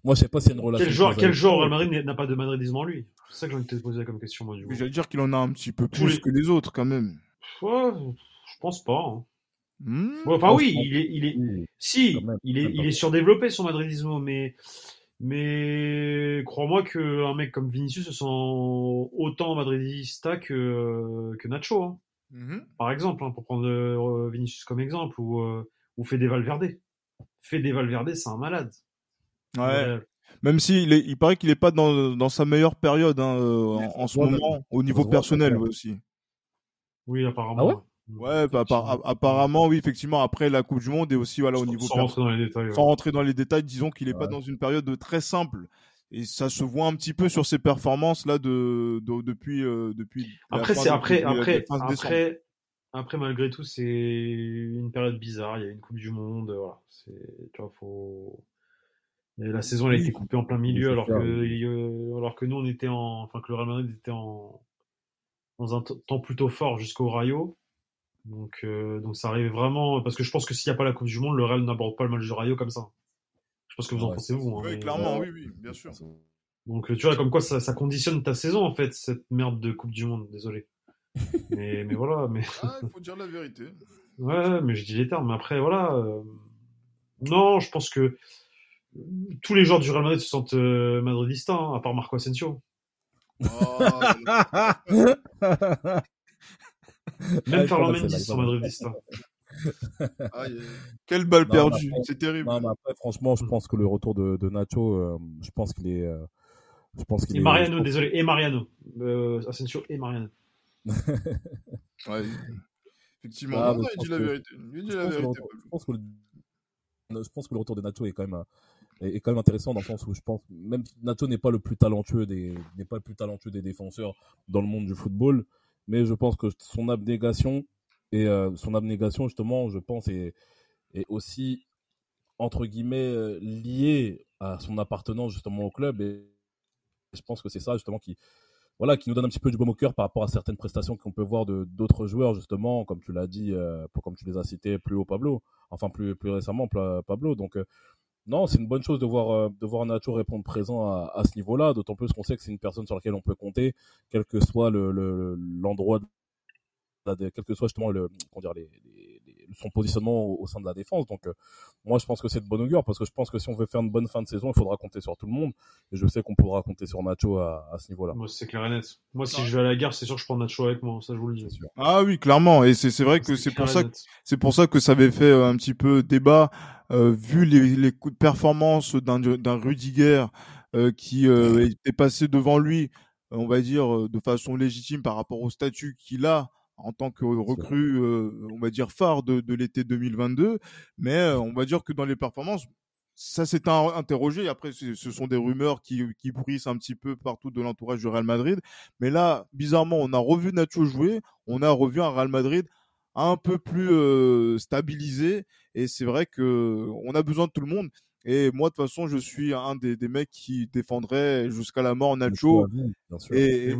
Moi, je sais pas y a une relation. Quel joueur, quel Real Madrid n'a pas de madridisme en lui? C'est ça que j'ai envie de te poser comme question, moi, du J'allais dire qu'il en a un petit peu plus que les autres, quand même. Ouais, je pense pas. Hein. Hmm. enfin oui, il est, il est, si, il est, il est surdéveloppé son madridisme, mais, mais crois-moi qu'un mec comme Vinicius se sent autant madridista que, que Nacho, hein. mm-hmm. par exemple, hein, pour prendre euh, Vinicius comme exemple, ou, euh, ou Fede Valverde. Fede Valverde, c'est un malade. Ouais. Même s'il il, il paraît qu'il n'est pas dans, dans, sa meilleure période hein, euh, en, ce moment, au niveau personnel aussi. Oui, apparemment. Ah Ouais, bah, apparemment, oui, effectivement, après la Coupe du Monde et aussi voilà, au niveau. Sans rentrer dans les détails. Sans rentrer dans les détails, disons qu'il n'est pas dans une période très simple. Et ça se voit un petit peu sur ses performances là de, depuis euh, depuis. Après c'est après après après après malgré tout c'est une période bizarre. Il y a une Coupe du Monde. Voilà. C'est tu vois faut. la saison elle a été coupée en plein milieu alors que euh, alors que nous on était en enfin que le Real Madrid était en dans un temps plutôt fort jusqu'au Rayo. Donc, euh, donc ça arrive vraiment parce que je pense que s'il n'y a pas la Coupe du Monde, le Real n'aborde pas le match de Rayo comme ça. Je pense que vous en pensez vous. Hein, oui, clairement, oui, oui, bien sûr. Donc tu vois comme quoi ça, ça, conditionne ta saison en fait cette merde de Coupe du Monde. Désolé. mais, mais voilà. Mais... Ah, il faut dire la vérité. ouais, mais je dis les termes. Mais après voilà. Euh, non, je pense que tous les joueurs du Real Madrid se sentent euh, madridistas, hein, à part Marco Asensio. Oh, Même Ferland Mendy sont madridistas. Quelle balle perdue, c'est terrible. après, franchement, je pense que le retour de, de Nacho, euh, je pense qu'il est. Euh, je pense qu'il et Mariano, désolé, et Mariano. Euh, Asensio et Mariano. ouais, effectivement, ah, non, il dit la vérité. Il dit la vérité. Je pense, que le, je pense que le retour de Nacho est quand même est, quand même intéressant dans le sens où je pense même Nacho n'est pas le plus talentueux des n'est pas le plus talentueux des défenseurs dans le monde du football mais je pense que son abnégation et euh, son abnégation justement, je pense, est, est aussi entre guillemets euh, liée à son appartenance justement au club. Et je pense que c'est ça justement qui voilà qui nous donne un petit peu du baume au cœur par rapport à certaines prestations qu'on peut voir de d'autres joueurs justement comme tu l'as dit euh, comme tu les as cités plus haut Pablo. Enfin plus plus récemment Pablo. Donc non, c'est une bonne chose de voir de voir répondre présent à, ce niveau-là, d'autant plus qu'on sait que c'est une personne sur laquelle on peut compter, quel que soit le l'endroit quel que soit justement le, les, son positionnement au, sein de la défense. Donc, euh, moi, je pense que c'est de bonne augure parce que je pense que si on veut faire une bonne fin de saison, il faudra compter sur tout le monde. Et je sais qu'on pourra compter sur Nacho à, ce niveau-là. Moi, c'est clair et net. Moi, si je vais à la gare, c'est sûr que je prends Nacho avec moi. Ça, je vous le dis. Ah oui, clairement. Et c'est vrai que c'est pour ça que c'est pour ça que ça avait fait euh, un petit peu débat euh, vu les, les coups de performance d'un d'un Rudiger qui était passé devant lui, on va dire de façon légitime par rapport au statut qu'il a en tant que recrue, euh, on va dire phare de, de l'été 2022. Mais euh, on va dire que dans les performances, ça s'est interrogé. Après, ce sont des rumeurs qui, qui un petit peu partout de l'entourage du Real Madrid. Mais là, bizarrement, on a revu Nacho jouer. On a revu un Real Madrid un peu plus euh, stabilisé. Et c'est vrai que on a besoin de tout le monde. Et moi, de toute façon, je suis un des, des mecs qui défendrait jusqu'à la mort Nacho et,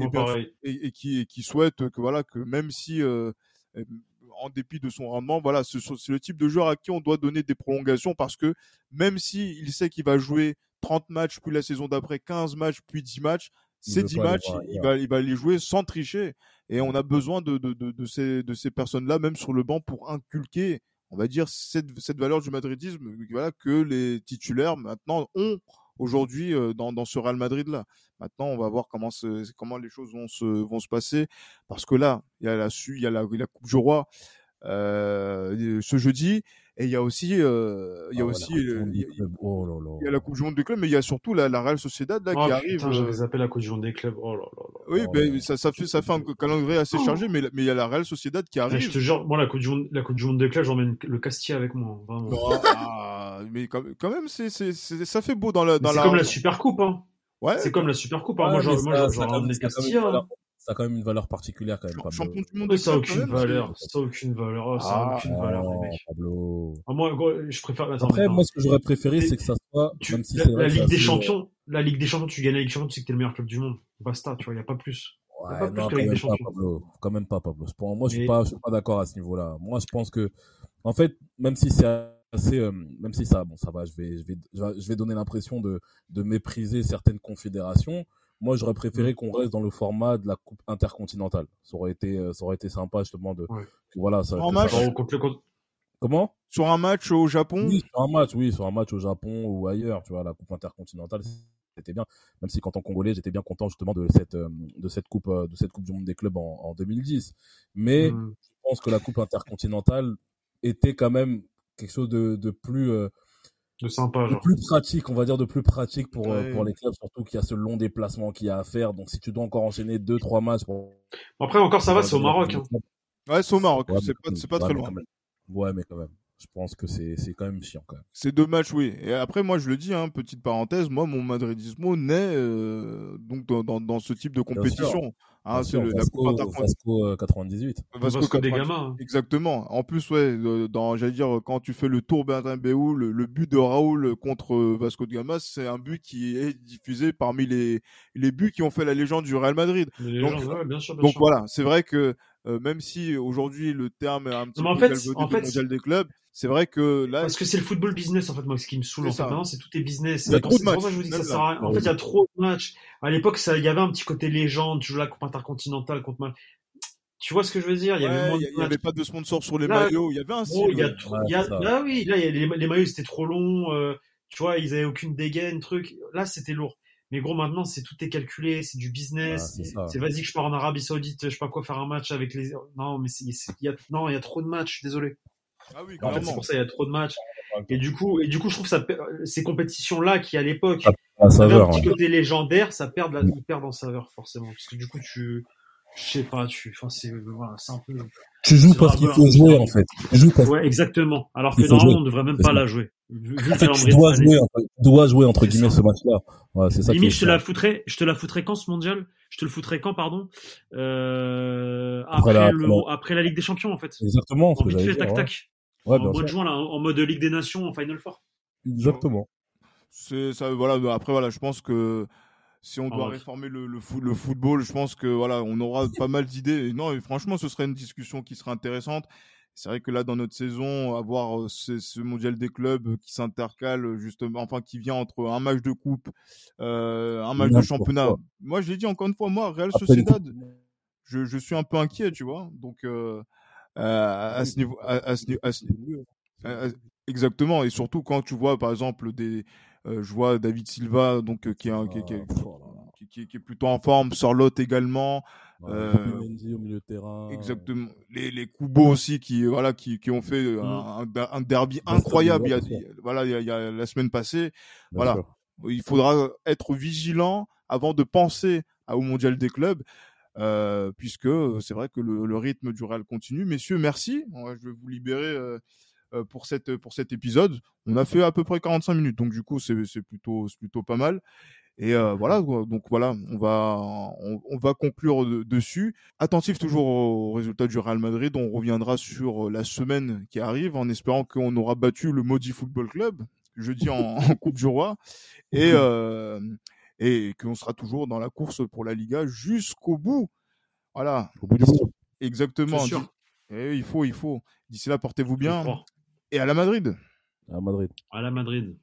et, et, qui, qui souhaite que voilà que même si euh, en dépit de son rendement, voilà, c'est le type de joueur à qui on doit donner des prolongations parce que même si il sait qu'il va jouer 30 matchs puis la saison d'après 15 matchs puis 10 matchs, ces 10 matchs, il va, il va les jouer sans tricher. Et on a besoin de, de, de, de ces, de ces personnes-là même sur le banc pour inculquer on va dire, cette, valeur du madridisme voilà, que les titulaires maintenant ont aujourd'hui euh, dans, ce Real Madrid là. Maintenant, on va voir comment les choses vont se passer parce que là, il y a la il y a la, la Coupe du Roi euh, ce jeudi et il y a aussi, euh, il y a ah aussi, il y, a la Coupe du Monde des clubs, mais il y a surtout la, la Real Sociedad là, oh, qui arrive. J'avais euh, zappé la Coupe du Monde des clubs. Oh là là là. Oui, ben, ça, ça fait, ça fait un calendrier assez oh. chargé, mais, mais il y a la Real Sociedad qui arrive. je te jure, moi la Coupe du Monde, la Coupe du Monde des clubs, j'emmène le Castilla avec moi, vraiment. ah, mais quand, quand même, c'est, c'est, ça fait beau dans la, dans la. C'est comme la Super Coupe, hein. Ouais. C'est comme la Super Coupe. Hein. moi, j'en ramène le Castilla ça a quand même une valeur particulière quand même. Pablo. Champion du monde. Ça a aucune valeur. Ça a aucune valeur. Oh, ça a ah, aucune valeur, les mecs. Pablo. Ah, moi, je préfère. Attends, Après, moi, ce que j'aurais préféré, c'est que ça soit. Tu... Même si la, la Ligue des Champions, la Ligue des Champions, tu gagnes la Ligue des Champions, c'est que t'es le meilleur club du monde. Basta, tu vois, il y a pas plus. Ouais, pas non, plus que la Ligue des Champions. Pas, Pablo. Quand même pas, Pablo. Pour moi, je suis pas, je suis pas d'accord à ce niveau-là. Moi, je pense que, en fait, même si c'est assez, euh, même si ça, bon, ça va, je vais, je vais, je vais donner l'impression de, de mépriser certaines confédérations. Moi, j'aurais préféré mm. qu'on reste dans le format de la Coupe intercontinentale. Ça aurait été, euh, ça aurait été sympa justement de, voilà, ça. En match, Comment? Sur un match au Japon? Oui, sur un match, oui, sur un match au Japon ou ailleurs, tu vois, la Coupe intercontinentale, c'était bien. Même si, quand on Congolais, j'étais bien content justement de cette, euh, de cette coupe, euh, de cette coupe du monde des clubs en, en 2010. Mais mmh. je pense que la coupe intercontinentale était quand même quelque chose de, de plus, euh, de sympa, de plus pratique, on va dire, de plus pratique pour, pour les clubs, surtout qu'il y a ce long déplacement qu'il y a à faire. Donc, si tu dois encore enchaîner deux, trois matchs pour... Après, encore, ça va, c'est au Maroc. Hein. Ouais, c'est au Maroc. c'est pas, c'est pas très loin. Ouais, mais quand même je pense que c'est c'est quand même chiant quand même. C'est deux matchs, oui. Et après, moi, je le dis, hein, petite parenthèse, moi, mon madridismo naît euh, donc dans, dans, dans, ce type de compétition. Hein, c'est le Vasco, la Vasco 98. Euh, Vasco, Vasco des gamins. Hein. Exactement. En plus, ouais, dans j'allais dire quand tu fais le Tour Bernabéu, le, le but de Raoul contre Vasco de Gama, c'est un but qui est diffusé parmi les les buts qui ont fait la légende du Real Madrid. donc, ouais, bien sûr, bien donc sûr. voilà, c'est vrai que euh, même si aujourd'hui le terme est un petit peu en fait, en fait, mondial des clubs, c'est vrai que là. Parce que c'est le football business en fait, moi, ce qui me saoule en fait. Maintenant, c'est tout est business. Il y a trop de matchs. je vous dis que ça sert à rien. En fait, il y a trop de matchs. À l'époque, ça, il y avait un petit côté légende. Tu joues la Coupe intercontinentale contre mal. Tu vois ce que je veux dire? Il y avait, il y avait pas de sponsors sur les maillots. Il y avait un. Oh, il y a, il y a, là, oui, là, il y a les, les maillots, c'était trop long. Euh, tu vois, ils avaient aucune dégaine, truc. Là, c'était lourd. Mais gros, maintenant, c'est tout est calculé, c'est du business. c'est vas-y que je pars en Arabie Saoudite, je sais pas quoi faire un match avec les. Non, mais il y a non, il y a trop de matchs. Désolé. Ah oui, en fait, c'est pour ça il y a trop de matchs. Et du coup, et du coup, je trouve ça ces compétitions-là qui à l'époque avaient un petit côté légendaire, ça perd, la, ils perdent en saveur forcément, parce que du coup, tu, je sais pas, tu, enfin, c'est voilà, c'est un peu. Tu joues parce qu'il faut jouer en fait. Tu joues parce... Ouais, exactement. Alors que normalement, on ne devrait même pas la jouer. Vu en fait, tu dois jouer, tu dois jouer entre guillemets ce match-là. Ouais, c'est ça. Limite, je te la foutrais, je te la foutrais quand ce mondial? Je te le foutrais quand, pardon? Euh, après, après, la, le, après, la, Ligue des Champions en fait. Exactement. En vite fait, tac tac. Ouais, en mode juin là, en mode Ligue des Nations, en Final Four. Exactement. C'est ça. Voilà. Après, voilà, je pense que si on doit réformer le, le, le, football, je pense que voilà, on aura pas mal d'idées. Non, et franchement, ce serait une discussion qui serait intéressante. C'est vrai que là, dans notre saison, avoir ce, ce mondial des clubs qui s'intercale justement, enfin, qui vient entre un match de coupe, euh, un match de championnat. Moi, je l'ai dit encore une fois, moi, Real Sociedad, je, je suis un peu inquiet, tu vois. Donc, euh, euh à ce niveau, à, à ce, à ce, exactement. Et surtout quand tu vois, par exemple, des euh, je vois David Silva, donc qui, est, qui, qui, qui, qui, est plutôt en forme, Sorlotte également. Euh, au milieu de terrain. Exactement. Les, les Kubo aussi qui voilà qui, qui ont fait mm. un, un, derby incroyable. Il y a, voilà il y, a, la semaine passée. voilà. Il faudra être vigilant avant de penser au mondial des clubs. Euh, puisque c'est vrai que le, le, rythme du Real continue. Messieurs, merci. Je vais vous libérer euh, euh, pour, cette, pour cet épisode. On a fait à peu près 45 minutes, donc du coup, c'est plutôt, plutôt pas mal. Et euh, voilà, donc voilà, on va, on, va conclure dessus. Attentif toujours aux résultats du Real Madrid. On reviendra sur la semaine qui arrive en espérant qu'on aura battu le Maudit Football Club jeudi en, en Coupe du Roi et, euh, et qu'on sera toujours dans la course pour la Liga jusqu'au bout. Voilà. Au bout du bout. Exactement. Et il faut, il faut. D'ici là, portez-vous bien. Et à la Madrid. À Madrid. À la Madrid.